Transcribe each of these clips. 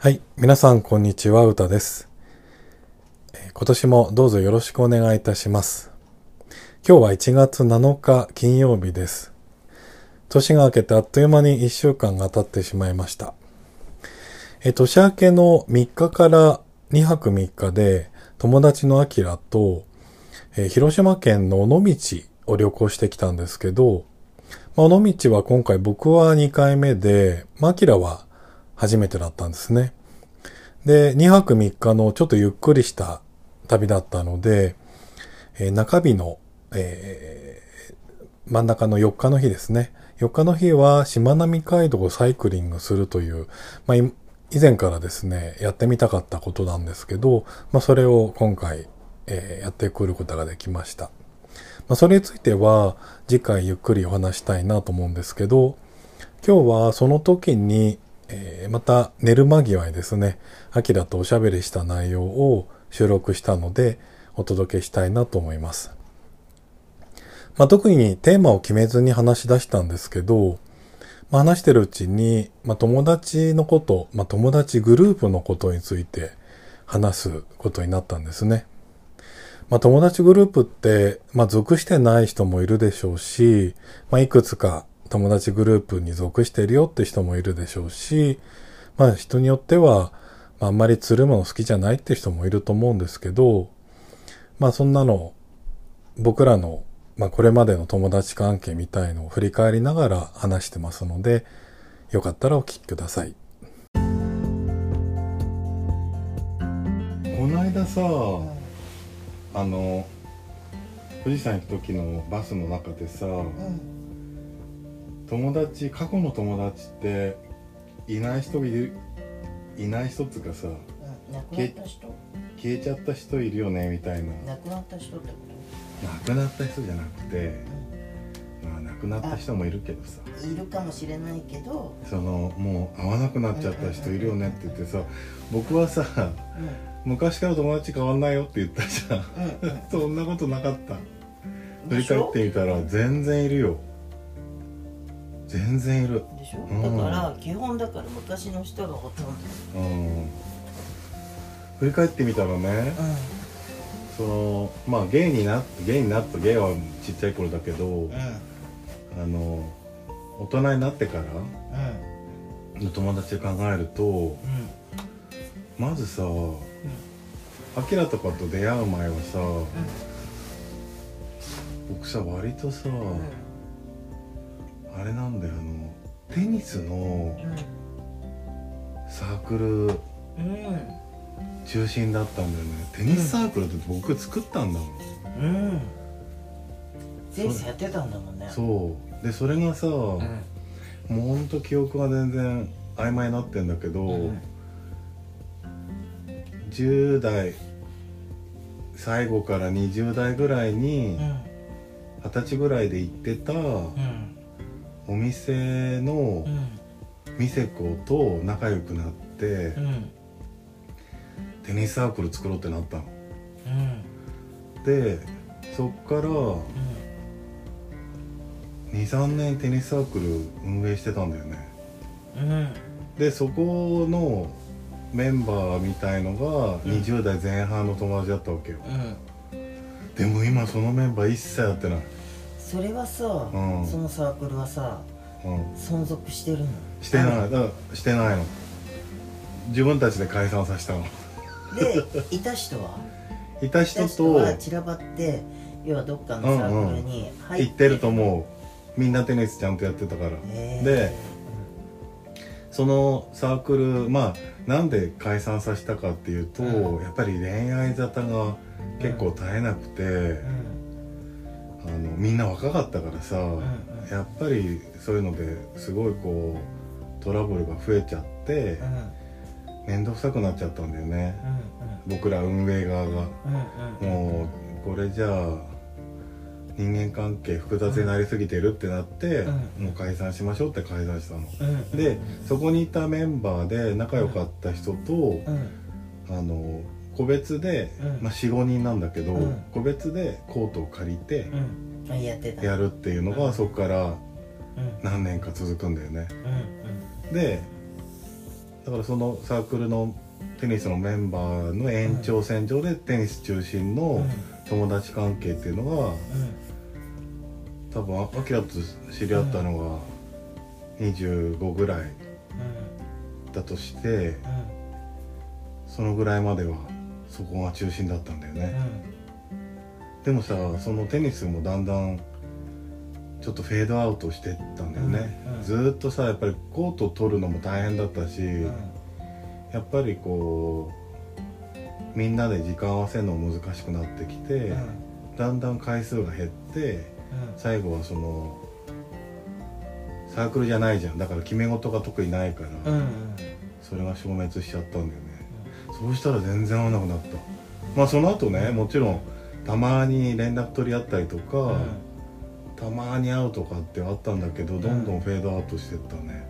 はい。皆さん、こんにちは。うたです。今年もどうぞよろしくお願いいたします。今日は1月7日金曜日です。年が明けてあっという間に1週間が経ってしまいました。え年明けの3日から2泊3日で友達のアキラと、え広島県の尾道を旅行してきたんですけど、まあ、尾道は今回僕は2回目で、まあ、アキラは初めてだったんですね。で、2泊3日のちょっとゆっくりした旅だったので、えー中日の、えー真ん中の4日の日ですね。4日の日はしまなみ海道をサイクリングするという、まあ、以前からですね、やってみたかったことなんですけど、まあ、それを今回、えーやってくることができました。まあ、それについては次回ゆっくりお話したいなと思うんですけど、今日はその時に、えーまた寝る間際にですね、アキラとおしゃべりした内容を収録したのでお届けしたいなと思います。まあ、特にテーマを決めずに話し出したんですけど、まあ、話してるうちに、まあ、友達のこと、まあ、友達グループのことについて話すことになったんですね。まあ、友達グループって、まあ、属してない人もいるでしょうし、まあ、いくつか友達グループに属してるよって人もいるでしょうし、まあ、人によっては、まあ、あんまりつるむの好きじゃないって人もいると思うんですけど、まあ、そんなの、僕らの、まあ、これまでの友達関係みたいのを振り返りながら話してますので、よかったらお聞きください。この間さ、あの富士山行く時のバスの中でさ、うん友達過去の友達っていない人いるいない人っつうかさうん亡くなった人。消えちゃった人いるよねみたいな。亡くなった人ってこ亡くなった人じゃなくて、まあ、亡くなった人もいるけどさ。といるかもしれないけど、そのもう会わなくなっちゃった人いるよねって言ってさ僕はさうん。昔から友達変わんないよって言ったじゃん。うんうん そんなことなかった。振り返ってみたら全然いるよ全然いる。でしょ、うんだから基本だから昔の人がほとんうん。振り返ってみたらねどそのまあゲイになってゲイになったゲイはちっちゃい頃だけどあの大人になってからうん。の友達で考えるとうん。まずさアキラとかと出会う前はさ僕さ割とさあれなんだよあのテニスのサークルうん。うん中心だったんだよね。テニスサークルって僕作ったんだもん、うん。前世やってたんだもんね。そう。でそれがさ、うん。もうほんと記憶が全然曖昧になってんだけど、うん。10代最後から20代ぐらいにうん。二十歳ぐらいで行ってたうんお店のうん。店子と仲良くなってうん。テニスサークル作ろうってなったの。うん。でそっから23年テニスサークル運営してたんだよね。うん。でそこのメンバーみたいのがうん。20代前半の友達だったわけよ、うん。でも今そのメンバー一切やってない、それはさ、うん。そのサークルはさうん、存続してるの？してない。してないの。自分たちで解散させたの。でいた人は？いた人と散らばって要はどっかのサークルに入行ってると思う。みんなテニスちゃんとやってたから。でそのサークルまあなんで解散させたかっていうと、うん。やっぱり恋愛沙汰が結構絶えなくて、うんあのみんな若かったからさ、んうん。やっぱりそういうのですごいこうトラブルが増えちゃってうん。面倒くさくなっちゃったんだよね。うん僕ら運営側が。うんうんもうこれじゃあ人間関係複雑になりすぎてるってなって、うん。もう解散しましょうって解散したの。うん。でそこにいたメンバーで仲良かった人と、うん。あの個別で、うん。まあ、45人なんだけど、うん。個別でコートを借りてうん。あやってた。やるっていうのが、うん。そこからうん。何年か続くんだよね。うんでだからそのサークルのテニスのメンバーの延長線上でテニス中心の友達関係っていうのが多分アキラと知り合ったのが25ぐらいだとしてそのぐらいまではそこが中心だったんだよね、でもさそのテニスもだんだんちょっとフェードアウトしてったんだよね、うんうん。ずーっとさやっぱりコート取るのも大変だったし、やっぱりこうみんなで時間合わせるのも難しくなってきて、だんだん回数が減って最後はそのサークルじゃないじゃん。だから決め事が特にないから、それが消滅しちゃったんだよね、そうしたら全然合わなくなった。まあその後ねもちろんたまに連絡取り合ったりとか、たまに会うとかってあったんだけどどんどんフェードアウトしてったね、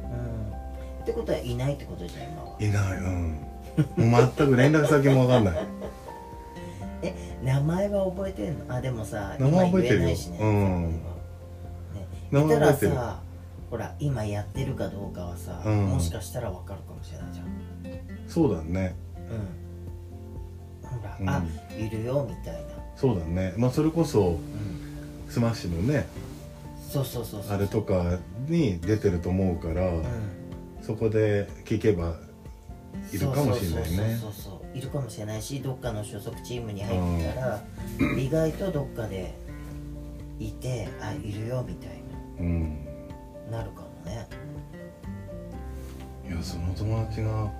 ってことはいないってことじゃん今は。いないうん。もう全く連絡先も分かんない。え名前は覚えてんの？あでもさ名前覚えてるよ。ねうん。ね。名前覚えてる。さほら今やってるかどうかはさ、うん。もしかしたらわかるかもしれないじゃん。そうだねうん。ほら、うんあいるよみたいな、そうだね。まあそれこそうん、スマッシュのねそうそうそうそう。あれとかに出てると思うから、うん。そこで聞けばいるかもしれないね。そうそうそういるかもしれないしどっかの所属チームに入ったら、意外とどっかでいてあいるよみたいうん。ななるかもね。いやその友達が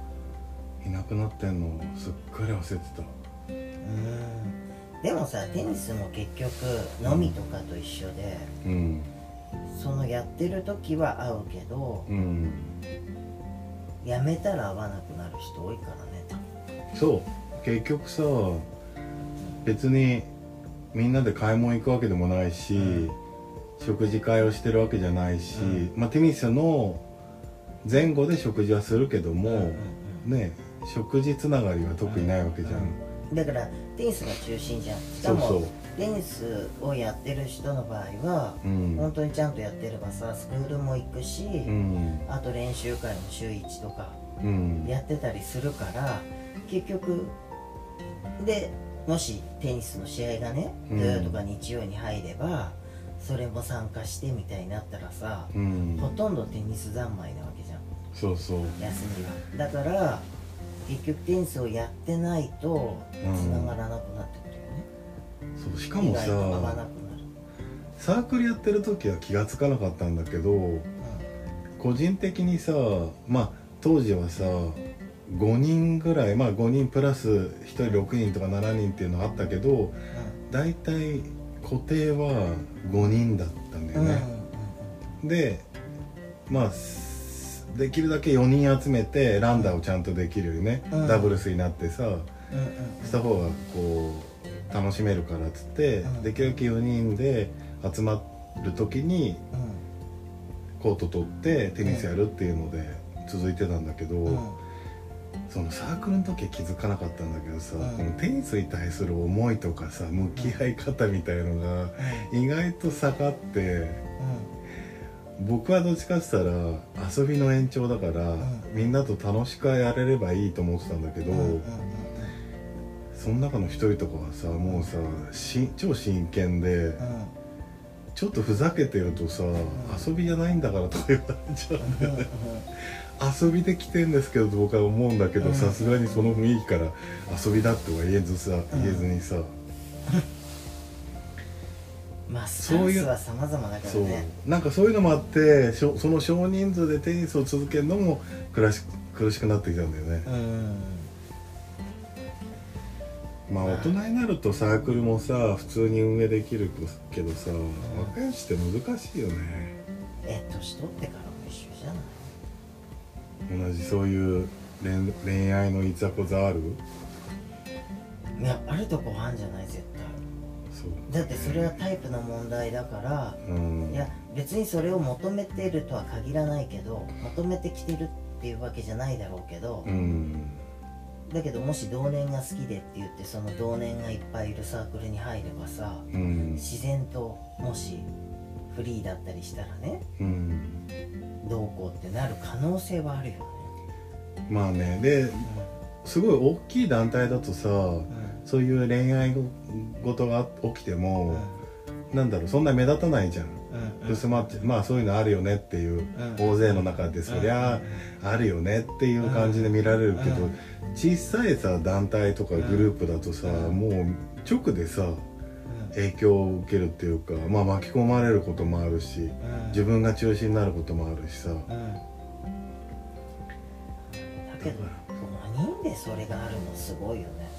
いなくなってんのすっかり忘れてた。うん。でもさテニスも結局飲みとかと一緒で、うん。そのやってる時は会うけどうん。やめたら会わなくなる人多いからねそう。結局さ別にみんなで買い物行くわけでもないし、うん。食事会をしてるわけじゃないし、うん。まあテニスの前後で食事はするけども、うんうんうん。ね食事つながりは特にないわけじゃん、だからテニスが中心じゃん。しかもテニスをやってる人の場合は、うん。本当にちゃんとやってればさスクールも行くし、うん。あと練習会も週1とかうん。やってたりするから結局でもしテニスの試合がねうん。土曜とか日曜に入れば、それも参加してみたいになったらさ、うん。ほとんどテニス三昧なわけじゃん。そうそう。休みは。だから結局テニスをやってないとつながらなくなってくるよね、そうしかもさサークルやってる時は気がつかなかったんだけど個人的にさまあ当時はさ5人ぐらいまあ5人プラス1人6人とか7人っていうのあったけど大体固定は5人だったんだうんうんよね、でまあすできるだけ4人集めてランダーをちゃんとできるよね、うん。ダブルスになってさうんうんした方がこう楽しめるからっつって、うん。できるだけ4人で集まる時にうん。コート取ってテニスやるっていうので続いてたんだけど、うん。うんそのサークルの時は気づかなかったんだけどさ、うん。このテニスに対する思いとかさ向き合い方みたいのが意外と下がって僕はどっちかって言ったら遊びの延長だから、ん。みんなと楽しくやれればいいと思ってたんだけど、その中の一人とかはさもうさし超真剣で。うん。ちょっとふざけてるとさ、遊びじゃないんだからとか言われちゃう。うんうん遊びで来てんですけどと僕は思うんだけどうん。さすがにその雰囲気から遊びだっては言えずさ、うん。言えずにさまあそういうは様々だからそう。ねなんかそういうのもあってその少人数でテニスを続けるのも苦し苦しくなってきたんだよね、うん。まあ大人になるとサークルもさ普通に運営できるけどさ、若いうちって難しいよね。え年取ってからも一緒じゃない？同じそういう恋恋愛のいざこざある？いやあるとこあんじゃない？絶対だってそれはタイプの問題だからうん。いや別にそれを求めてるとは限らないけど求めてきてるっていうわけじゃないだろうけど、うん。だけどもし同年が好きでって言ってその同年がいっぱいいるサークルに入ればさうん。自然ともしフリーだったりしたらねうん。どうこうってなる可能性はあるよね。まあね。ですごい大きい団体だとさうんそういう恋愛事が起きても、なんだろうそんな目立たないじゃん。うん。薄まっちゃまあそういうのあるよねっていう、ん。大勢の中でそりゃあるよねっていう感じで見られるけど、うん。小さいさ団体とかグループだとさ、うん。もう直でさうん。影響を受けるっていうか、まあ、巻き込まれることもあるしうん。自分が中心になることもあるしさ、うん。だけど5人でそれがあるのすごいよね。あ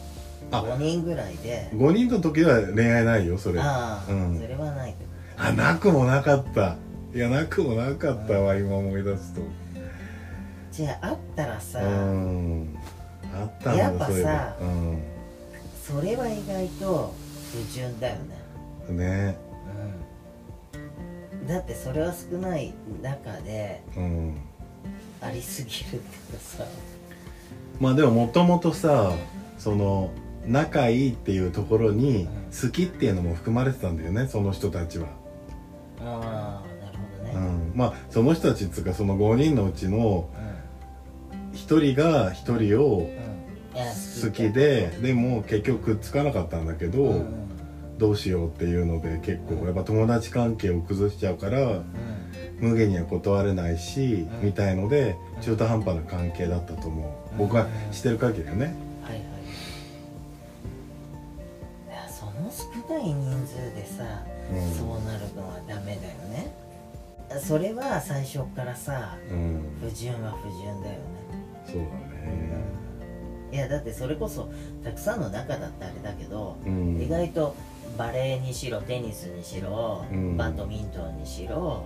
5人ぐらいで。5人の時は恋愛ないよそれ。ああ、うん。それはないあなくもなかった。いやなくもなかったわ、今思い出すと。とじゃああったらさ、うん。あったんだやっぱさそういえば。それは意外と矛盾だよね。うんね。うん。だってそれは少ない中でうん。ありすぎるってさ。まあでももともとさその仲いいっていうところにうん。好きっていうのも含まれてたんだよねその人たちは、ああなるほどね。うん、まあその人たちっつうかその5人のうちの1人が1人を好きででも結局くっつかなかったんだけど、うん。うんどうしようっていうので結構やっぱ友達関係を崩しちゃうから無限には断れないし、うん。みたいので中途半端な関係だったと思う、僕は知ってる限りはね、人数でさ、うん。そうなるのはダメだよね。それは最初からさうん。不純は不純だよね。そうだね。いやだってそれこそたくさんの中だってあれだけど、うん。意外とバレーにしろテニスにしろ、うん。バドミントンにしろ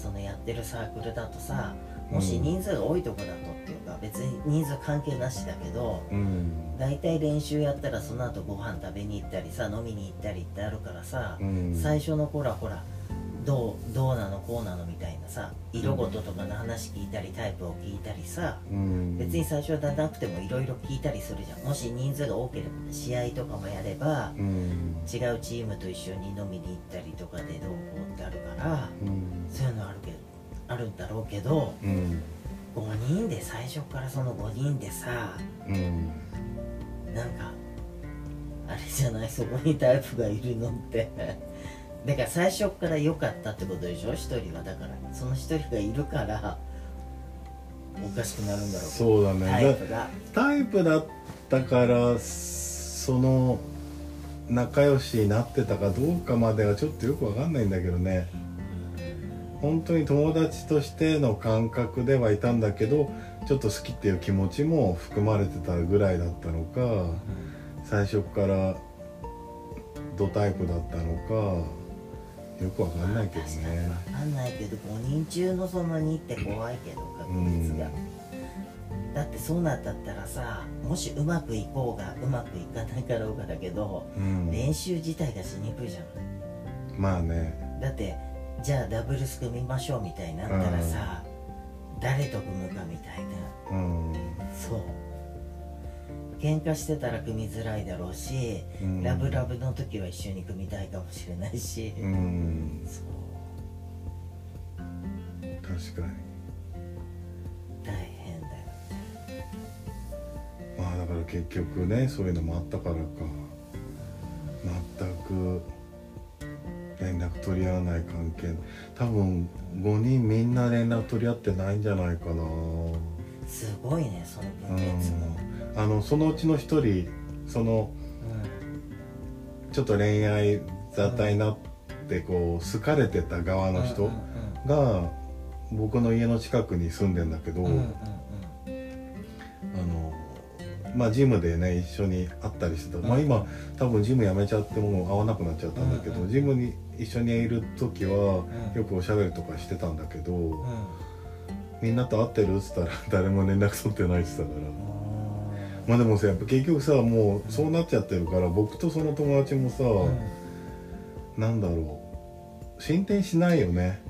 そのやってるサークルだとさもし人数が多いとこだとっていうか別に人数関係なしだけどうん。大体練習やったらその後ご飯食べに行ったりさ飲みに行ったりってあるからさ、うん。最初の頃はほらどうどうなのこうなのみたいなさ色ごととかの話聞いたりタイプを聞いたりさうん。別に最初はなくてもいろいろ聞いたりするじゃん。もし人数が多ければ試合とかもやればうん。違うチームと一緒に飲みに行ったりとかでどうこうってあるからうんそういうのあるけどあるんだろうけどうん。5人で最初からその5人でさうん。なんかあれじゃないそこにタイプがいるのって。だから最初から良かったってことでしょ？一人は。だからその一人がいるからおかしくなるんだろうそうだね。タイプが。タイプだったからその仲良しになってたかどうかまではちょっとよくわかんないんだけどね本当に友達としての感覚ではいたんだけどちょっと好きっていう気持ちも含まれてたぐらいだったのか最初からドタイプだったのかよくわかんないけどね。分かんないけど5人中のその2って怖いけど確率が、だってそうなんだったらさもしうまくいこうがうまくいかないかろうがだけど、うん。練習自体がしにくいじゃんまあね。だってじゃあダブルス組みましょうみたいになったらさ、誰と組むかみたいな。うん。そう。喧嘩してたら組みづらいだろうし、うん。ラブラブの時は一緒に組みたいかもしれないし、うん。そう。確かに。大変だよまあだから結局ねそういうのもあったからか。全く連絡取り合わない関係。多分5人みんな連絡取り合ってないんじゃないかな。すごいねそのう分裂も、ん。あのそのうちの一人そのちょっと恋愛沙汰になってこう好かれてた側の人が僕の家の近くに住んでんだけど、うんうんまあジムでね一緒に会ったりしてた、まあうん。今多分ジム辞めちゃってもう会わなくなっちゃったんだけど、うんうんジムに一緒にいる時はうん。よくおしゃべりとかしてたんだけど、うんみんなと会ってる？っつったら 誰も連絡取ってないって言ってたから。うんまあでもさやっぱ結局さもうそうなっちゃってるから僕とその友達もさ、なんだろう。進展しないよね、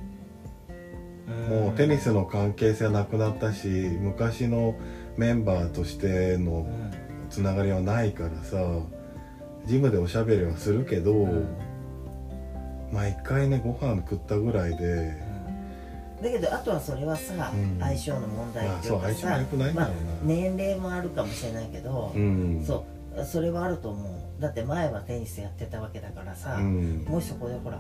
うん。もうテニスの関係性はなくなったし昔のメンバーとしてのうん。つながりはないからさジムでおしゃべりはするけど、うん。まあ一回ねご飯食ったぐらいでだけどあとはそれはさ、うん。相性の問題っていうかさ良くないんだまあ年齢もあるかもしれないけど、うん。そう。それはあると思う。だって前はテニスやってたわけだからさ、うん。もしそこでほら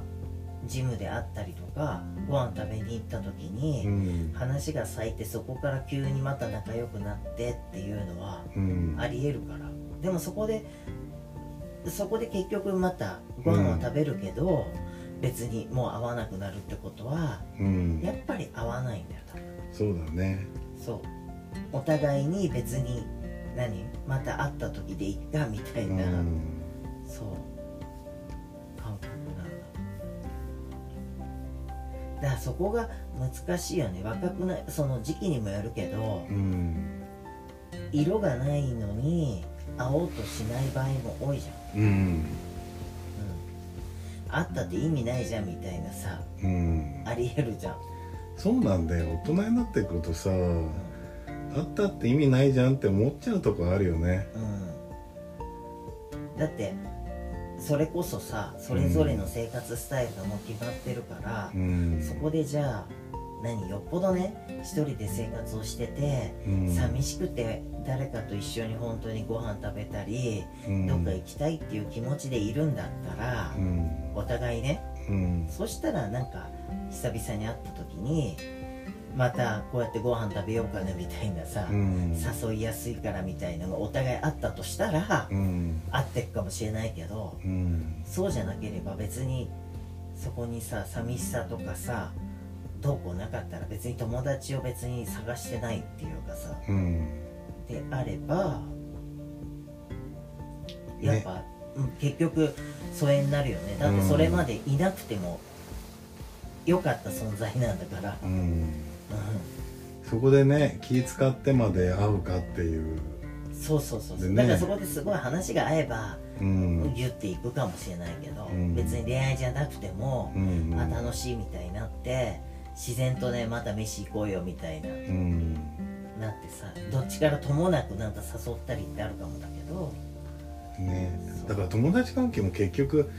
ジムで会ったりとかご飯食べに行った時に、うん。話が咲いてそこから急にまた仲良くなってっていうのはうん。ありえるから。でもそこでそこで結局またご飯は食べるけど、別にもう会わなくなるってことはうん。やっぱり会わないんだよ多分そうだね。そう。お互いに別に何？また会った時でいっかみたいな、うん。そうだだからそこが難しいよね。若くないその時期にもよるけどうん色がないのに会おうとしない場合も多いじゃん、うん。うん、会ったって意味ないじゃんみたいなさうん。ありえるじゃん、そうなんだよ。大人になってくるとさあったって意味ないじゃんって思っちゃうとこあるよね。うん、だってそれこそさそれぞれの生活スタイルがもう決まってるからう、ん。そこでじゃあ何よっぽどね一人で生活をしてて、うん。寂しくて誰かと一緒に本当にご飯食べたり、うん。どっか行きたいっていう気持ちでいるんだったら、うん。お互いね。うん。そしたらなんか久々に会った時にまたこうやってご飯食べようかねみたいなさ、うん。誘いやすいからみたいなのがお互いあったとしたら、うん。会ってくかもしれないけどうん。そうじゃなければ別にそこにさ寂しさとかさどうこうなかったら別に友達を別に探してないっていうかさうん。であればやっぱ、うん結局疎遠になるよね。だってそれまでいなくても良かった存在なんだから、そこでね気使ってまで会うかっていう、ん、そうそうそうそう、でね。だからそこですごい話が合えばうん。ギュッていくかもしれないけど、うん。別に恋愛じゃなくても、うんあ楽しいみたいになって自然とねまた飯行こうよみたいなうん。なってさどっちからともなくなんか誘ったりってあるかもだけど。ね。だから友達関係も結局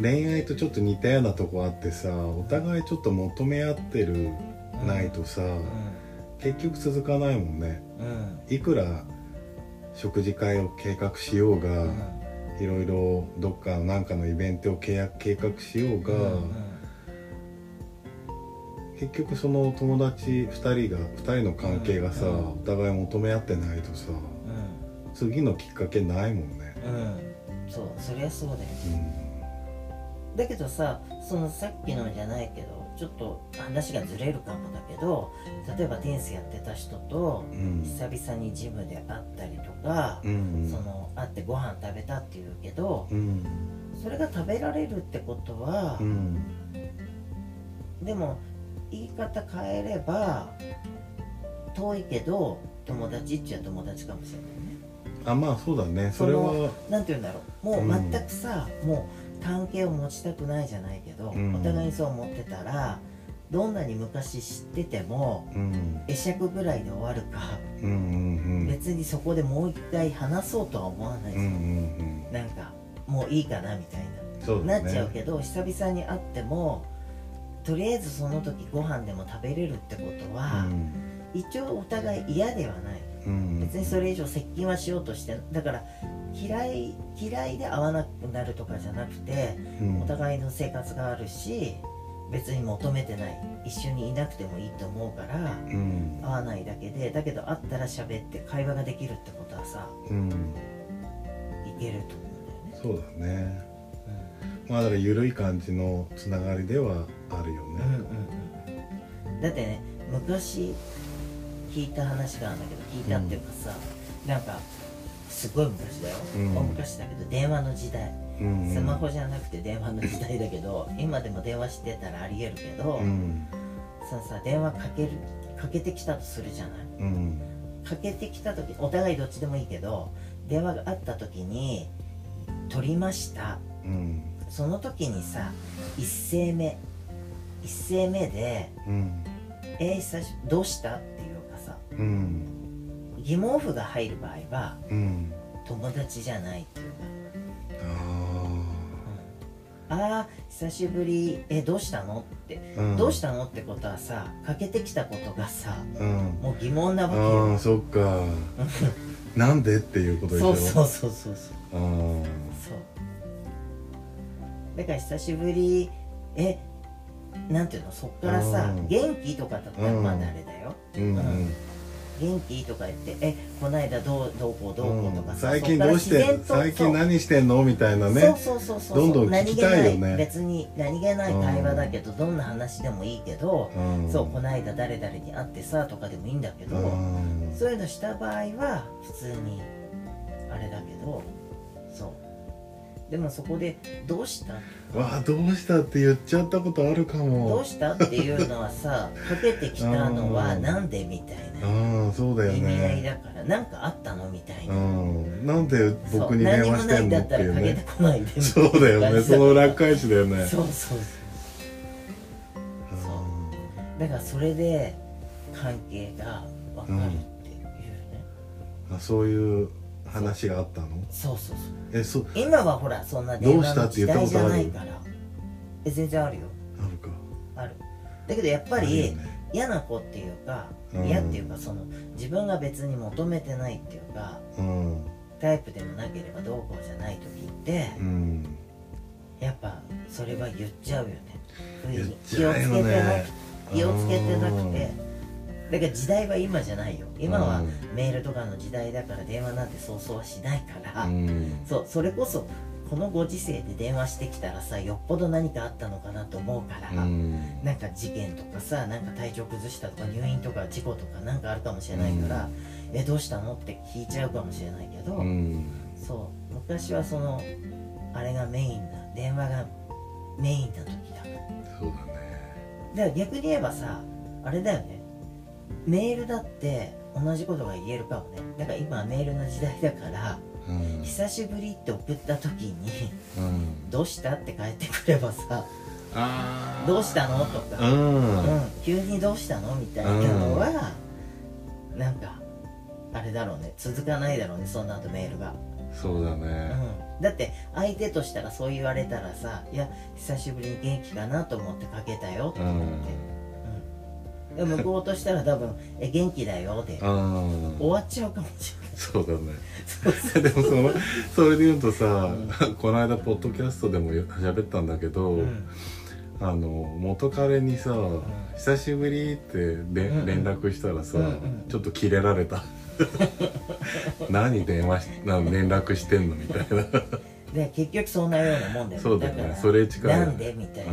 恋愛とちょっと似たようなとこあってさお互いちょっと求め合ってるないとさ、う結局続かないもんね。いくら食事会を計画しようが、うん。いろいろどっかのなんかのイベントを計画計画しようが、うん結局その友達2人が2人の関係がさ、うん。お互い求め合ってないとさ次のきっかけないもんね、うんうん。そうそりゃそうだよ。うんだけどさそのさっきのじゃないけどちょっと話がずれるかもだけど例えばテニスやってた人とうん。久々にジムで会ったりとか、うん。その会ってご飯食べたっていうけどうん。それが食べられるってことは、うん。でも言い方変えれば遠いけど友達っちゃ友達かもしれないね。あまあそうだね。それはなんて言うんだろう。もううん。全くさ、もう関係を持ちたくないじゃないけど、うん。お互いにそう思ってたらどんなに昔知っててもうん。会釈ぐらいで終わるか、うんうん別にそこでもう一回話そうとは思わないじゃん、うんうんうん。なんかもういいかなみたいそうだね。ななっちゃうけど久々に会ってもとりあえずその時ご飯でも食べれるってことは、一応お互い嫌ではない。うん別にそれ以上接近はしようとしてだから嫌い嫌いで会わなくなるとかじゃなくてうん。お互いの生活があるし別に求めてない。一緒にいなくてもいいと思うからうん。会わないだけでだけど会ったら喋って会話ができるってことはさうん。いけると思うんだよね。そうだね。まあだから緩い感じのつながりではあるよね。うんうんうんうん。だってね昔聞いた話があるんだけど聞いたっていうかさ、なんかすごい昔だよ、うん。大昔だけど電話の時代。うんスマホじゃなくて電話の時代だけど 今でも電話してたらありえるけど、うん。そのさ電話かけるかけてきたとするじゃない？うん。かけてきた時お互いどっちでもいいけど電話があった時に「取りました。うん」その時にさ一声目一声目でうん「えー、久しどうした?」うん。疑問符が入る場合はうん。友達じゃないっていうか、あああ久しぶり。えどうしたの?」って、うん。どうしたの?」ってことはさかけてきたことがさうん。もう疑問なわけあよ。あそっか。なんでっていうことでしょ？そうそうそうそうそう。うんそう。だから久しぶり。えなんていうの？そっからさうん。元気とかだったらうんまだあれだよ。うん。うん元気？とか言ってえこないだどうどうこうどうこうとかさ、最近どうして最近何してんの？みたいなそうねそうそうそう。どんどん聞きたいよね。別に何気ない会話だけど、どんな話でもいいけど、うん。そうこないだ誰々に会ってさとかでもいいんだけど、うん。そういうのした場合は普通にあれだけどそう。でもそこで「どうした?」わあどうしたって言っちゃったことあるかどもうしたっていうのはさかけてきたのはうん。なんでみたいなうんそうだよ意味合いねだから何かあったのみたいな、うん。なんでそう僕に電話してんのっていうね。そうだよね。その裏返しだよね。そうそうそうだからそれで関係が分かるっていうね、うん。あそういう話があったの？そうそうそう。えそ今はほらそんな電話の時代じゃないから。え全然あるよ。あるか。ある。だけどやっぱりよね。嫌な子っていうかうん。嫌っていうかその自分が別に求めてないっていうかうん。タイプでもなければどうこうじゃない時ってうん。やっぱそれは言っちゃうよね不意言っにちゃうよね気をつけてなくうんてだから時代は今じゃないよ。今はうん。メールとかの時代だから電話なんてそうそうはしないから、うん。そうそれこそこのご時世で電話してきたらさよっぽど何かあったのかなと思うから、うん。なんか事件とかさなんか体調崩したとか入院とか事故とかなんかあるかもしれないから、えどうしたのって聞いちゃうかもしれないけど、うん。そう昔はそのあれがメインな電話がメインな時だからそうだね。だから逆に言えばさあれだよねメールだって同じことが言えるかもね。だから今はメールの時代だからうん。久しぶりって送った時にうん「どうした?」って返ってくればさ「あー。どうしたの?」とか、ううんん急にどうしたの?」みたいなのは、なんかあれだろうね。続かないだろうねその後メールが、そうだね。うん、だって相手としたらそう言われたらさ「いや久しぶりに元気かなと思ってかけたよ」ってうん言って、うん、向こうとしたら多分「え元気だよ」でうん終わっちゃうかもしれない。そう でもそのそれで言うとさ、この間ポッドキャストでも喋ったんだけど、うん。あの元彼にさ、久しぶり」って連絡したらさ、うんうん。ちょっとキレられた。何電話しな連絡してんのみたいな。で結局そんなようなもんだよそうだよね。からそれ近いなんでみたいな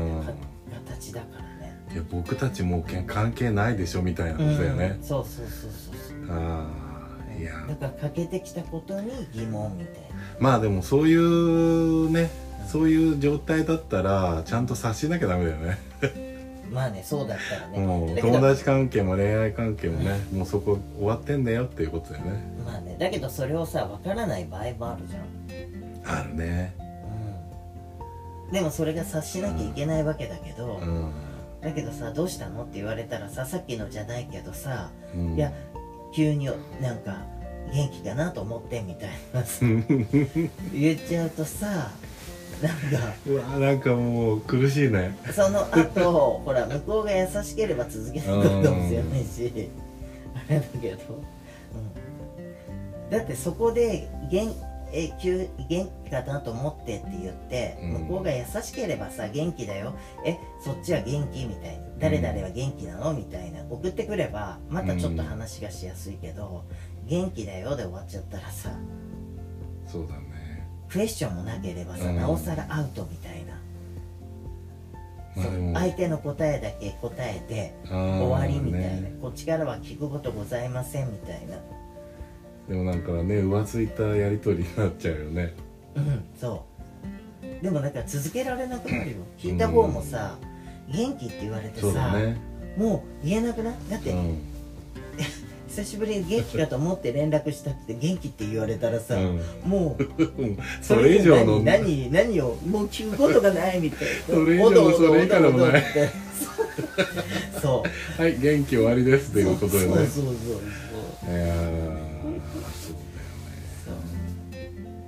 形だから。ねいや僕たちも関係ないでしょみたいなことだよね。うん、そうそうそうそうああいや。だからかけてきたことに疑問みたいな。まあでもそういうねそういう状態だったらちゃんと察しなきゃダメだよね。まあねそうだったらね。もう友達関係も恋愛関係もねもうそこ終わってんだよっていうことだよね。まあねだけどそれをさ分からない場合もあるじゃん。あるね。うん。でもそれが察しなきゃいけないわけだけど、うん、だけどさどうしたの？って言われたらささっきのじゃないけどさうん、いや急になんか元気かなと思ってみたいなさ 言っちゃうとさなんかうわなんかもう苦しいね。その後ほら向こうが優しければ続けてくるかもしれないしあれだけど、うん、だってそこで元え急元気かなと思ってって言って、うん。向こうが優しければさ元気だよ。えそっちは元気みたいな誰々は元気なのみたいな。送ってくればまたちょっと話がしやすいけど、元気だよで終わっちゃったらさそうだね。クエスチョンもなければさ、うん。なおさらアウトみたいな、相手の答えだけ答えて終終わりみたいな、ね、こっちからは聞くことございませんみたいなでもなんかね浮ついたやり取りになっちゃうよね。うんそう。でもだから続けられなくなるよ。聞いた方もさ、元気って言われてそうださ、ね。もう言えなくない？だって、うん。久しぶりに元気かと思って連絡したって元気って言われたらさ、うん。もう それ以上の何何何をもう聞くことがないみたい。な それ以上のそれ以下でもない。そう。はい元気終わりですっていうことでね。そうそうそうそう。いやー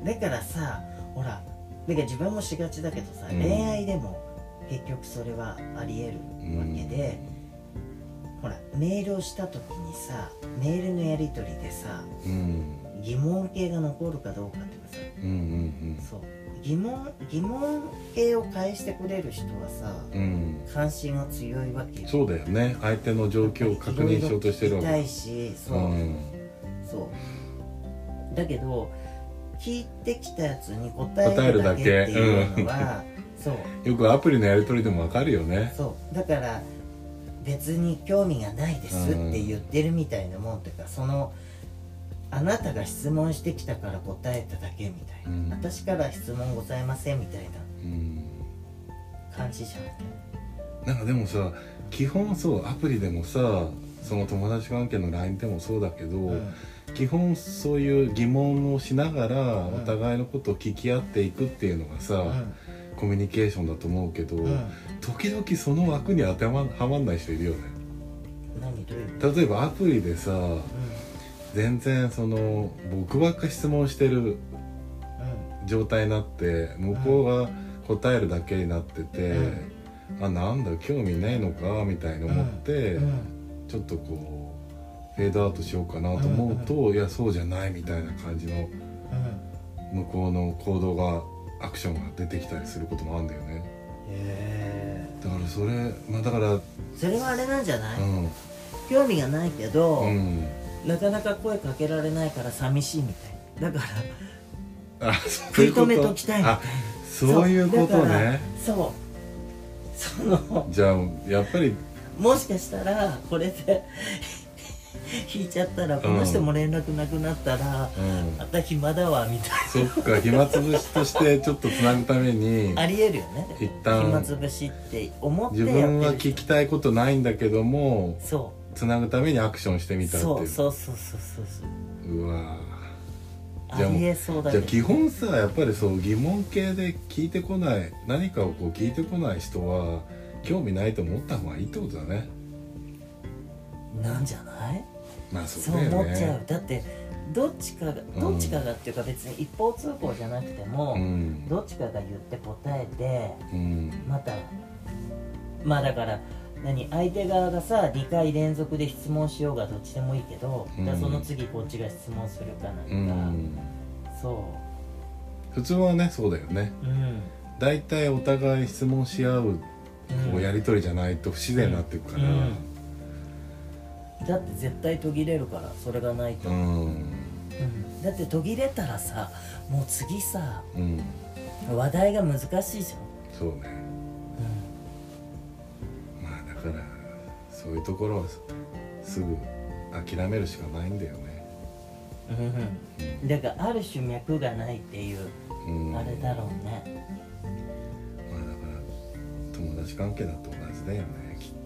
だからさほらだから自分もしがちだけどさ、うん。恋愛でも結局それはありえるわけで、ほらメールをした時にさメールのやり取りでさうん。疑問形が残るかどうかっていうかさうんうんそう疑問疑問形を返してくれる人はさうん。うん関心が強いわけよ。そうだよね。相手の状況を確認しようとしてるわけ。そう。だけど聞いてきたやつに答えるだけっていうのは、そう。よくアプリのやり取りでもわかるよね。そう。だから別に興味がないですって言ってるみたいなもんっていうかそのあなたが質問してきたから答えただけみたいな、うん。私から質問ございませんみたいなうん。感じじゃんなんかでもさ基本そうアプリでもさその友達関係の LINE でもそうだけど、うん基本そういう疑問をしながらんお互いのことを聞き合っていくっていうのがさ、コミュニケーションだと思うけど、時々その枠に当てはまはまんない人いるよね。例えばアプリでさう全然その僕ばっか質問してる状態になって向こうが答えるだけになってて、あなんだ興味ないのかみたいに思って、うん。ちょっとこうフェードアウトしようかなと思うと、いやそうじゃないみたいな感じの向こうの行動がアクションが出てきたりすることもあるんだよね。へだからそれまあだからえそれはあれなんじゃない、うん。興味がないけど、うん。なかなか声かけられないから寂しいみたい。だからあ食い止めときたいみたいな。あそういうことね。そう。そのじゃあやっぱりもしかしたらこれで 引いちゃったらこの人も連絡なくなったら、うん。また暇だわみたいそっか暇つぶしとして ちょっとつなぐためになありえるよね。一旦暇つぶしって思って自やってる分は聞きたいことないんだけどもそつなぐためにアクションしてうみたっていう。そうそうそうそうそうそう。うわ。あじゃあもうりえそうだじゃあ基本さやっぱりそう疑問系で聞いてこない何かをこう聞いてこない人は興味ないと思った方がいいってことだね。なんじゃない？まあそそううだよ思っちゃう。ねだってどっちかがん。どっちかがっていうか別に一方通行じゃなくても、うん。どっちかが言って答えてうん。またまあだから何相手側がさ2回連続で質問しようがどっちでもいいけど、うん。その次こっちが質問するかうなんか、ん。そ普通はねそうだよね。ううん。大体お互い質問し合ううん。こうやり取りじゃないと不自然になっていくから。うんだって絶対途切れるからそれがないと、うん。うん。だって途切れたらさもう次さうん。話題が難しいじそうね。ゃん、まあだからそういうところはすぐ諦めるしかないんだよね。うんだからある種脈がないっていう、うん。あれだろうね、まあだから友達関係だと同じだよねきっ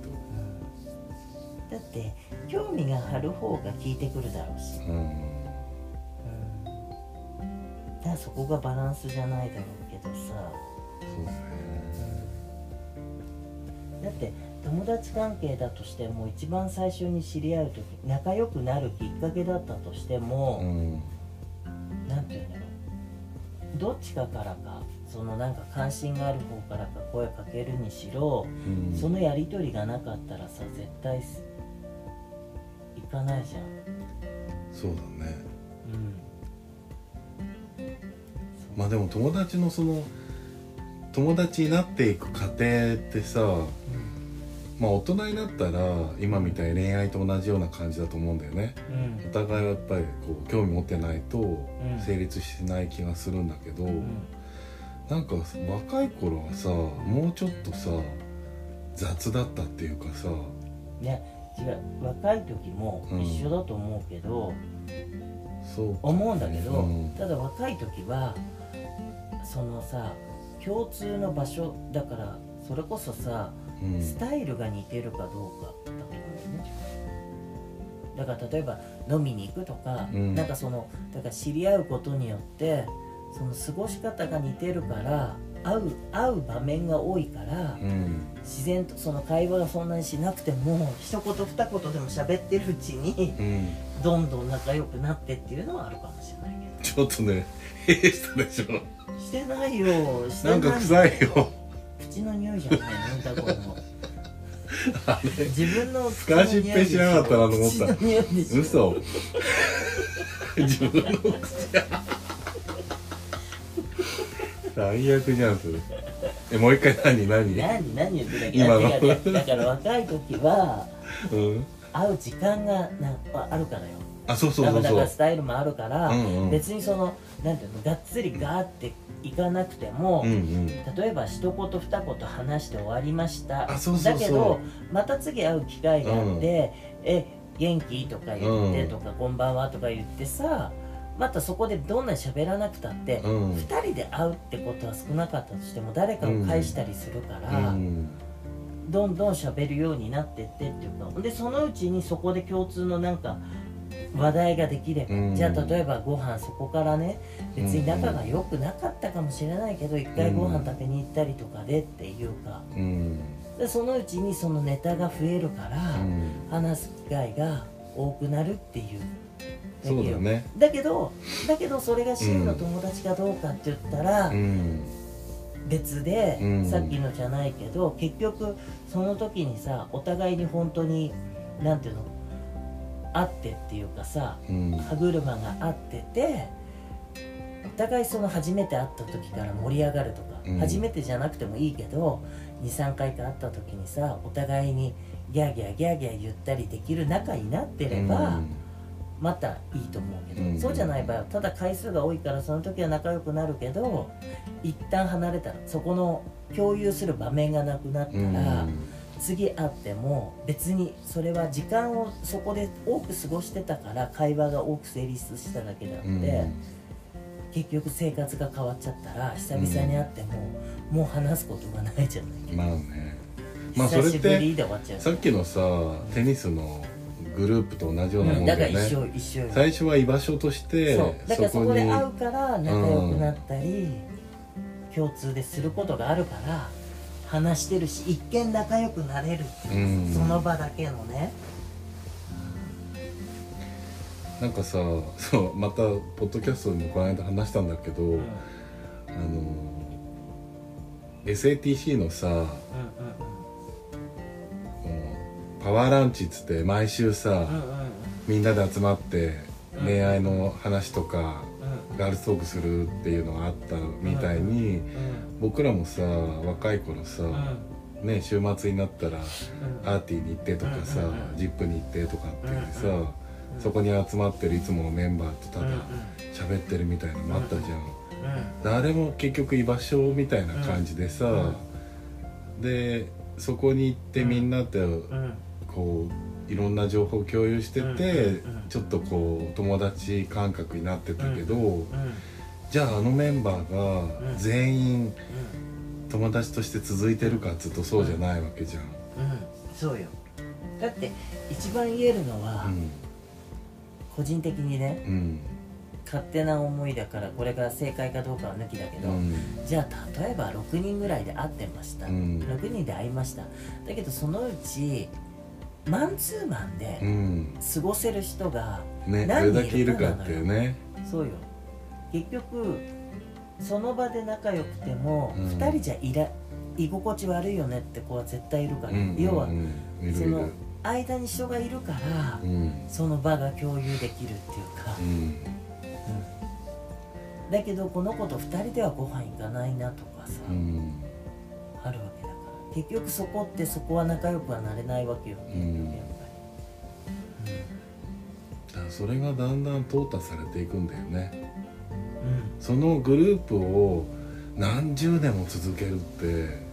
だって興味がある方が聞いてくるだろうし、とうん。だからそこがバランスじゃないだろうけどさ。そうね。だって友達関係だとしても一番最初に知り合う時仲良くなるきっかけだったとしてうも、ん。なんていうんだろう。どっちかからかそのなんか関心がある方からか声かけるにしろ、うん。そのやり取りがなかったらさ絶対かないじゃん。そうだね。うん。まあでも友達のその友達になっていく過程ってさまあ大人になったら今みたいに恋愛と同じような感じだと思うんだよね。うん。お互いはやっぱりこう興味持ってないとん。成立しない気がするんだけど、うん。なんか若い頃はさもうちょっとさ雑だったっていうかさいや違う若い時も一緒だと思うけど、そうか。思うんだけど、うん。ただ若い時はそのさ共通の場所だからそれこそさ、うん。スタイルが似てるかどうかだと思うね。だから例えば飲みに行くとか、うん。なんかそのだから知り合うことによってその過ごし方が似てるから会う会う場面が多いから、うん。自然とその会話がそんなにしなくても一言二言でも喋ってるうちにうん。どんどん仲良くなってっていうのはあるかもしれないけちょっとねへえしたでしょ。どしてないよ。してなんか臭いよ。口の匂いじゃないの歌子の。あれ。自分のふかしっぺしなかったなと思った。口の匂いでしょ。嘘。自分の口最悪じゃんそれ。えもう一回何何？何何言ってたっけ？今の。だからだから若い時は うん。会う時間がなあるからよ。あそうそうそうそう。スタイルもあるから、うんうん。別にそのなんていうのがっつりガーっていかなくても、うんうん。例えば一言二言話して終わりました。あそうそうそう。だけどまた次会う機会があって「え元気?」とか言って、うん。とか「こんばんは」とか言ってさまたそこでどんなに喋らなくたって、二うん。2人で会うってことは少なかったとしても誰かを返したりするから、うん。どんどん喋るようになってってっていうかでそのうちにそこで共通のなんか話題ができれば、うん。じゃあ例えばご飯そこからね別に仲が良くなかったかもしれないけど一回ご飯食べに行ったりとかでっていうか。うん。でそのうちにそのネタが増えるから、うん。話す機会が多くなるっていうそうだね。だけどだけどそれが真の友達かどうかって言ったら、うん別で、うん。さっきのじゃないけど結局その時にさお互いに本当になんていうの会ってっていうかさうん。歯車が合っててお互いその初めて会った時から盛り上がるとか、うん。初めてじゃなくてもいいけど23回か会った時にさお互いにギャーギャーギャーギャー言ったりできる仲になってれば、またいいと思うけど、うん。そうじゃない場合はただ回数が多いからその時は仲良くなるけど一旦離れたらそこの共有する場面がなくなったうん。ら、次会っても別にそれは時間をそこで多く過ごしてたから会話が多く成立しただけであって、うん。結局生活が変わっちゃったら久々に会っても、もう話すことがないじゃない、まあね。まあそれってで終わっちゃう。さっきのさテニスのグループと同じようなもうんんだだよねから一緒一緒よ最初は居場所としてそう。だからそこにで会うから仲良くなったり、共通ですることがあるから話してるし一見仲良くなれるっていう、うん。その場だけのね。なんかさそうまたポッドキャストでもこの間話したんだけど、うん。うんあの SATC のさうんもうパワーランチっつって毎週さ、みんなで集まってうん。恋愛の話とか、うん。ガールズトークするっていうのがあったみたいに、僕らもさ若い頃さ、うん。ね週末になったらうん。アーティーに行ってとかさ、ジップに行ってとかっていうさ、うんうんそこに集まってるいつものメンバーとただ喋ってるみたいなのもあったじゃん、うん。あれも結局居場所みたいな感じでさ、うん。でそこに行ってみんなでうんこういろんな情報共有してて、ちょっとこう友達感覚になってたけど、うんじゃああのメンバーがうん。全員うん。友達として続いてるかっつうとそうじゃないわけじゃん。うん。そうよ。だって一番言えるのは、うん。個人的にねうん。勝手な思いだからこれが正解かどうかは抜きだけど、うん。じゃあ例えば6人ぐらいで会ってました、うん。6人で会いました。だけどそのうちマンツーマンうでん。過ごせる人が、ねど何人れだけいるかっていうね。そうよ。結局その場で仲良くても、うん。2人じゃいら居心地悪いよねって子は絶対いるから、うん要は、うん。いるいそのる。間に人がいるから、うん。その場が共有できるっていうか。う、ん。だけどこの子と2人ではご飯行かないなとかさ、うん。あるわけ結局そこってそこは仲良くはなれないわけよ、うん。やっだからそれがだんだん淘汰されていくんだよね。ぱりそのグループを何十年も続けるってうん。うん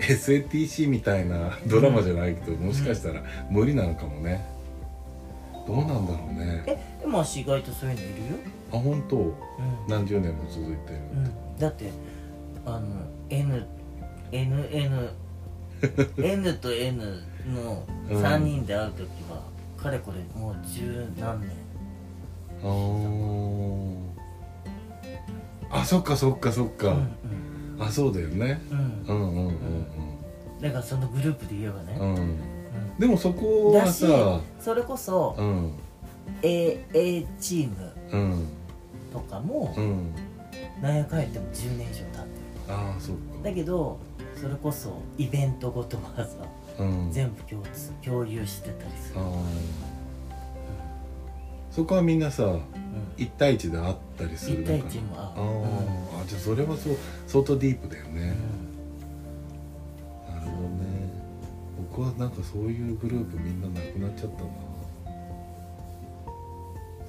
SATC みたいなドラマじゃないけど、もしかしたら無理なのかもね。どうなんだろうね。えでも私意外とそういうのいるよ、あ本当。うん。何十年も続いてるうん、だってあの NNN N と N の3人で会う時は、かれこれもう十何年。あーあそっかそっかそっか、うんあそうだよね。うん。うんうんうんうん。だからそのグループで言えばね、うん。うん。うんでもそこはさそれこそうん。A, A チームうん。とかもうん。なんやかんやっても10年以上経ってる。ああそっか。だけどそれこそイベントごとはさうん。全部共通共有してたりする。ああそこはみんなさうん。一対一で会ったりする？一対のかな一も合うあー。あじゃあそれはそう相当ディープだよね、うん。なるほどね。僕はなんかそういうグループみんななくなっちゃったな。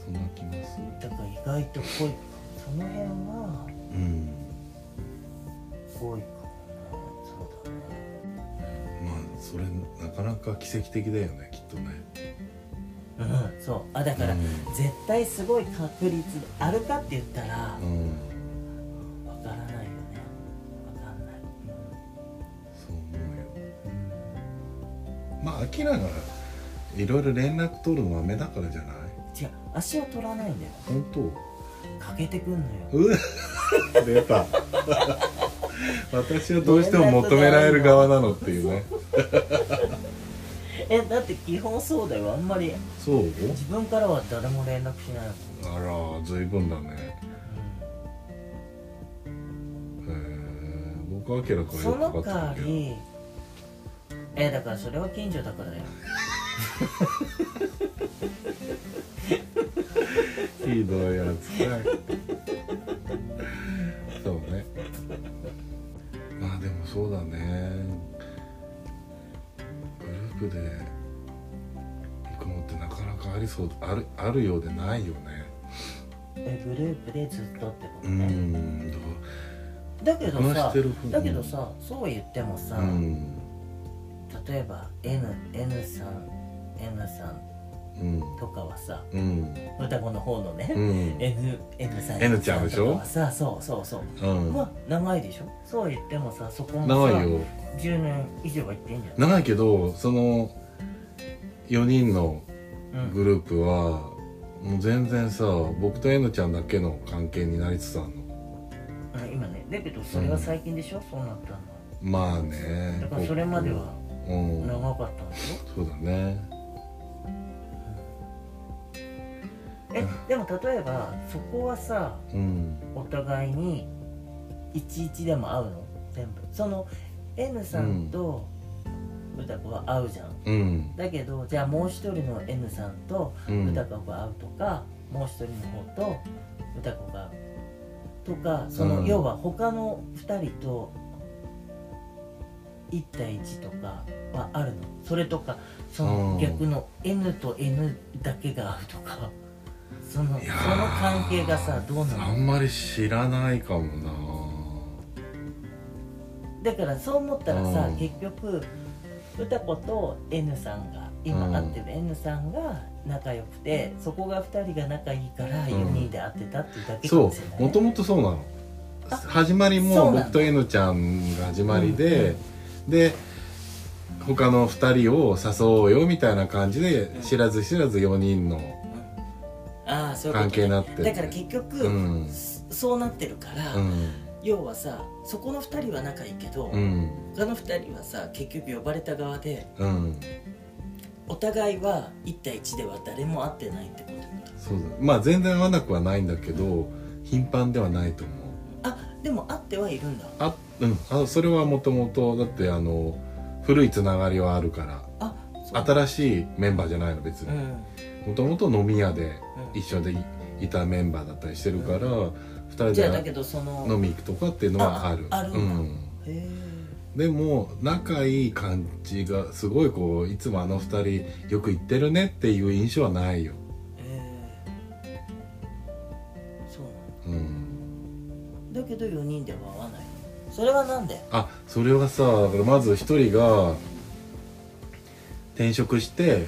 そんな気がする。だから意外と濃いその辺はうん。濃いそれなかなか奇跡的だよねきっとね。うんそう。あだから、うん。絶対すごい確率あるかって言ったらうん。わからないよね。わかんない、そう思うよ。まあアキラがいろいろ連絡取るのは目だからじゃない？違う。足は取らないんだよ。本当？かけてくんのよ。うわ。出た。私はどうしても求められる側なのっていうね えだって基本そうだよあんまり。そう？自分からは誰も連絡しないもん、あら随分だね。へえ僕はアキラかうん、らその代わり。えだからそれは近所だからだよ。ひどいやつかグループで行くのってなかなかありそうあるあるようでないよね。えグループでずっとってことうね、んだけど話さだけどさそう言ってもさ、うん。例えば N, N さん N さんうん。とかはさうん。双子の方のね、うん。N, N さん N ちゃんでしょ？とかはさそうそうそう。うん。まあ長いでしょ？そう言ってもさそこもさ長いよ10年以上は行ってんじゃん。長いけどその4人のうん。グループはもう全然さ僕と N ちゃんだけの関係になりつつあるの。あ今ね。だけどそれは最近でしょ、そうなったのまあねだからそれまではうん。長かったんでしそうだね。ょえでも例えばそこはさうん。お互いに11でも会うの？全部。その N さんと歌子は会うじゃん。うん。だけどじゃあもう一人の N さんとうん。歌子が会うとか、もう一人の方と歌子が会うとかその、うん要は他の2人と1対1とかはあるの。それとかそのうん。逆の N と N だけが会うとかそのその関係がさどうなの？あんまり知らないかもなだからそう思ったらさ、うん。結局歌子と N さんが今うん会ってる N さんが仲良くてそこが2人が仲いいからん。4人で会ってたっていうだけかそもしれないうね、もともとそうなの。あ始まりも僕と N ちゃんが始まりで、で他の2人を誘おうよみたいな感じで知らず知らず4人の関係になって。だから結局、うん。そそうなってるから、うん要はさそこの2人は仲いいけど、うん。他の2人はさ結局呼ばれた側でうん。お互いは1対1では誰も会ってないってことそうだ。まあ全然合わなくはないんだけど頻繁ではないと思う。あでも会ってはいるんだ。あうん。あそれはもともとだってあの古いつながりはあるから。あ新しいメンバーじゃないの別に。うん。もともと飲み屋でうん。一緒でいいたメンバーだったりしてるから、二人でじゃあだけどその飲み行くとかっていうのはある。ああるんだ。うん、でも仲いい感じがすごいこういつもあの二人よく行ってるねっていう印象はないよ、ええ。そうなうん、んだだけど4人では会わない。それはなんで？あそれはさだからまず一人が転職して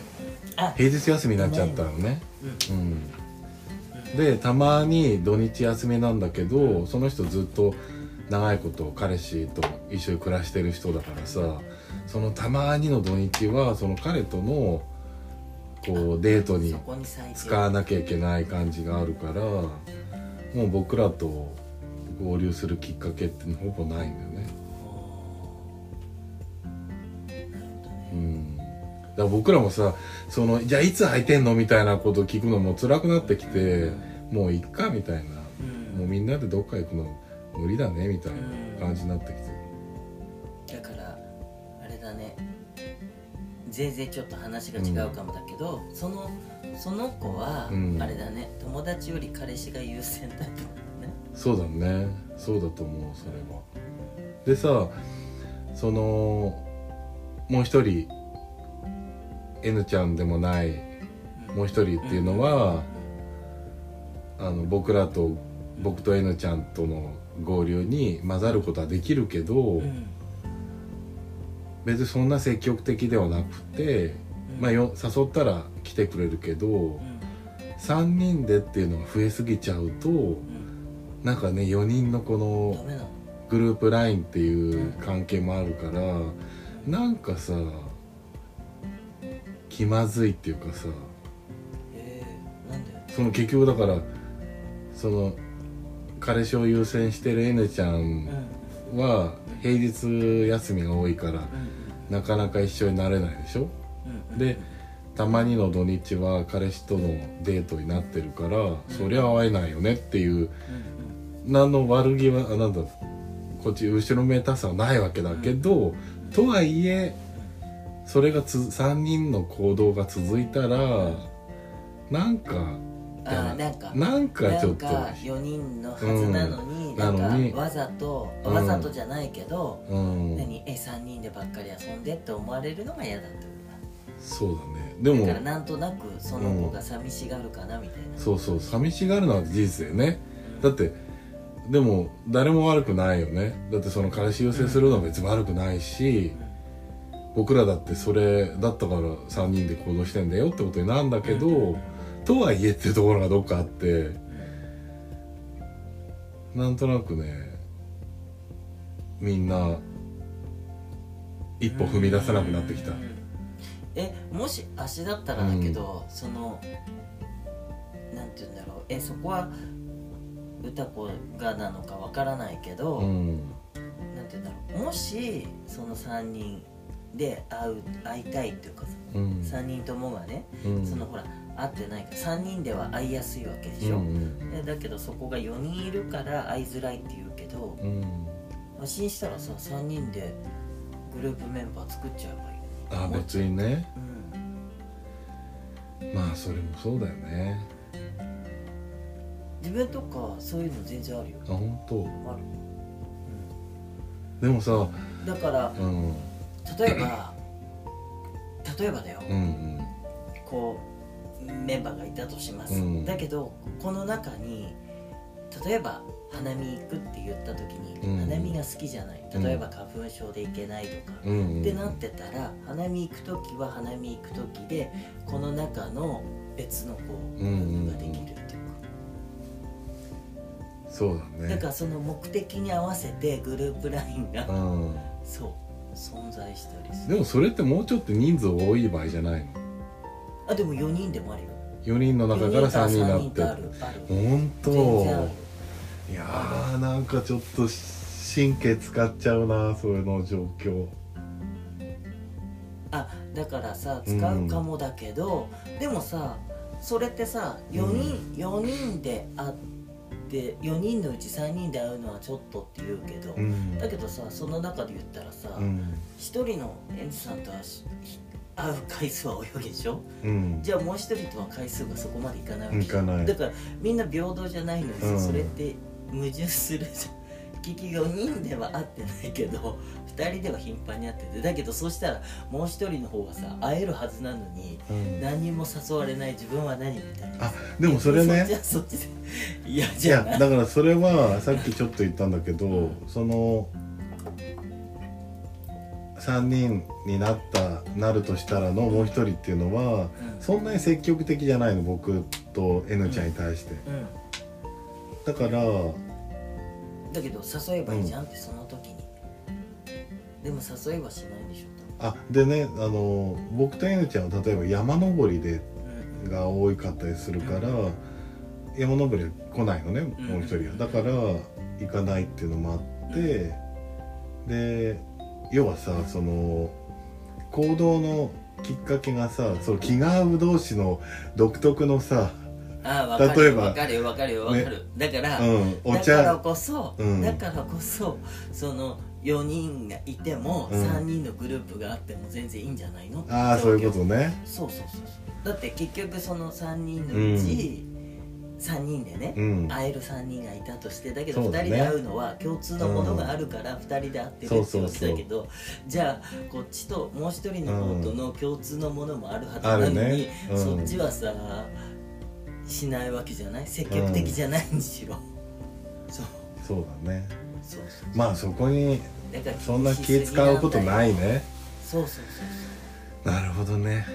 あ平日休みになっちゃったのね、うん。うん、でたまに土日休みなんだけどその人ずっと長いこと彼氏と一緒に暮らしてる人だからさそのたまにの土日はその彼とのこうデートに使わなきゃいけない感じがあるからもう僕らと合流するきっかけってほぼないんだよね。なるほどねうん、から僕らもさそのじゃあいつ空いてんのみたいなこと聞くのも辛くなってきて、もういっかみたいな、うん。もうみんなでどっか行くの無理だねみたいな感じになってきて。だからあれだね。全然ちょっと話が違うかもだけど、そのその子は、うん。あれだね。友達より彼氏が優先だと思うね。そうだね。そうだと思うそれは。でさそのもう一人 N ちゃんでもないもう一人っていうのは、あの僕らと僕と N ちゃんとの合流に混ざることはできるけど、別にそんな積極的ではなくて、まあ、よ誘ったら来てくれるけど、うん。3人でっていうのが増えすぎちゃうとうん。なんかね4人のこダの。グループ LINE っていう関係もあるからなんかさ気まずいっていうかさ。えー、なんで？その結局だからその彼氏を優先してる N ちゃんうん。は平日休みが多いからなかなか一緒になれないでしょ？でたまにの土日は彼氏とのデートになってるからそりゃ会えないよねっていう何の悪気はあなんだこっち後ろめたさはないわけだけど、とはいえそれがつ3人の行動が続いたらなんかあーなんかなんかちょっとなんか4人のはずなのに、うんなんかわざと、うん。わざとじゃないけど、うん。何え3人でばっかり遊んでって思われるのが嫌だってこそうだね。でもとだだからなんとなくその子が寂しがるかなみたいな、そうそう寂しがるのは事実だよね。だってでも誰も悪くないよね。だってその彼氏優先するのは別に悪くないし、僕らだってそれだったから3人で行動してんだよってことになるんだけど、とはいえっていうところがどっかあってなんとなくねみんな一歩踏み出さなくなってきた、うんえもし足だったらだけど、そのなんて言うんだろう。えそこは歌子がなのかわからないけど、うん。なんて言うんだろう。もしその3人で会う会いたいっていうかさ、うん。3人ともがね、うん。そのほら会ってないから3人では会いやすいわけでしょ、うんでだけどそこが4人いるから会いづらいって言うけどうん。うん安心したらさ3人でグループメンバー作っちゃえばいい。あ別にね。うん。まあそれもそうだよね。自分とかそういうの全然あるよ。あ本当。あでもさるだからうん例えば例えばだよ、うんうん。こうメンバーがいたとします、うん。だけどこの中に例えば花見行くって言った時に、うん。花見が好きじゃない。例えば花粉症で行けないとか、うんうんってなってたら花見行く時は花見行く時でこの中の別のこうグループができるっていうか、そうだね。だからその目的に合わせてグループラインが、うん。そう存在したりすでるもそれってもうちょっと人数多い場合じゃないの？あでも4人でもあるよ。4人の中から3人にな4って。本当。いやーなんかちょっと神経使っちゃうなそういうの状況。あだからさ使うかもだけど、でもさそれってさ4人、4人で会って4人のうち3人で会うのはちょっとって言うけど、うん。だけどさその中で言ったらさ、うん。一人のエンジさんと会う回数は泳ぎでしょ？うん。じゃあもう一人とは回数がそこまでいかないわけだからみんな平等じゃないのにさ、うん。それって矛盾するじゃん結局4人では会ってないけど2人では頻繁に会っててだけどそうしたらもう一人の方がさ会えるはずなのにうん。何にも誘われない自分は何みたいな。あでもそれね。じゃあそっちでいやいじゃあだからそれはさっきちょっと言ったんだけどその3人になったなるとしたらのもう一人っていうのはうん。そんなに積極的じゃないの僕と N ちゃんに対して。うん。だからだけど誘えばいいじゃんってその時に、でも誘えばしないんでしょ。あでねあの僕と N ちゃんは例えば山登りでが多かったりするから山登りは来ないのねうん。もう一人は。だから行かないっていうのもあってで要はさその行動のきっかけがさそう気が合う同士の独特のさああ分かる。例えば。よ分かるよ分かるよ分かる、だから、うんおだから茶こそ、うん。だからこそその4人がいても、うん。3人のグループがあっても全然いいんじゃないのああそういうことね。そうそうそうだって結局その3人のうち、3人でね、うん。会える3人がいたとしてだけど2そうだね。人で会うのは共通のものがあるから2人で会ってるってそうそうそう。ことだけどじゃあこっちともう1人の方との共通のものもあるはずなのに、ね。うん。そっちはさしないわけじゃない？積極的じゃないにしろ、そう。そうだね。そうそうまあそこにだからそんな気使うことないね。そうそうそうなるほどね。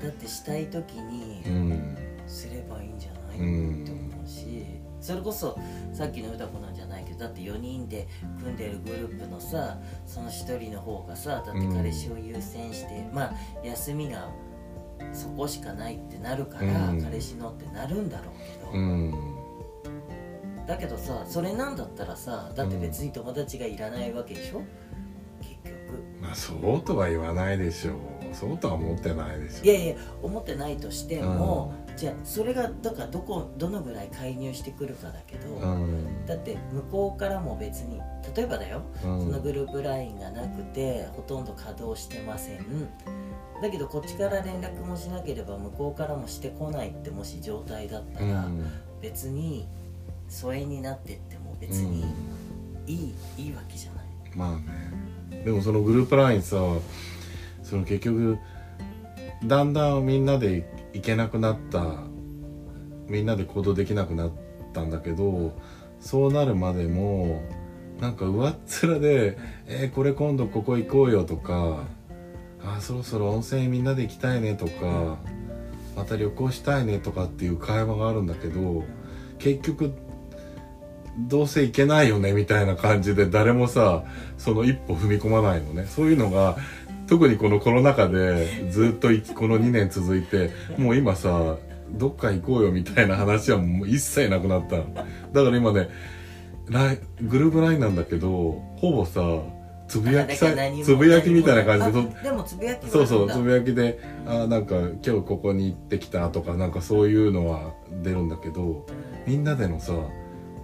そうだってしたい時にうん。すればいいんじゃない、うんって思うしそれこそさっきの歌子なんじゃないけどだって4人で組んでるグループのさその1人の方がさだって彼氏を優先して、まあ休みがそこしかないってなるから、うん。彼氏のってなるんだろうけど、うん。だけどさそれなんだったらさだって別に友達がいらないわけでしょ？結局。まあそうとは言わないでしょう。そうとは思ってないでしょいやいや思ってないとしても、じゃあそれがだからどこどのぐらい介入してくるかだけど、うん。だって向こうからも別に例えばだよ、うん。そのグループ LINE がなくてほとんど稼働してません。だけどこっちから連絡もしなければ向こうからもしてこないってもし状態だったら、うん。別に疎遠になってっても別にいい、いいわけじゃない。まあね。でもそのグループラインさその結局だんだんみんなで行けなくなった。みんなで行動できなくなったんだけどそうなるまでもなんか上っ面で「えーこれ今度ここ行こうよ」とか「あそろそろ温泉みんなで行きたいね」とか「また旅行したいね」とかっていう会話があるんだけど結局どうせ行けないよねみたいな感じで誰もさその一歩踏み込まないのね。そういうのが特にこのコロナ禍でずっといこの2年続いてもう今さどっか行こうよみたいな話はもう一切なくなったの。だから今ねライグループラインなんだけどほぼさつぶやきさつぶやきみたいな感じであでもつぶやきはそうそうつぶやきで「あーなんか今日ここに行ってきた」とかなんかそういうのは出るんだけどみんなでのさ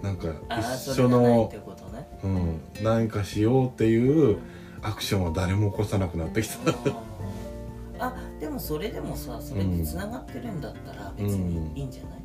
なんか一緒のね。うん、何かしようっていうアクションは誰も起こさなくなってきた。あでもそれでもさそれでつながってるんだったら別にいいんじゃない、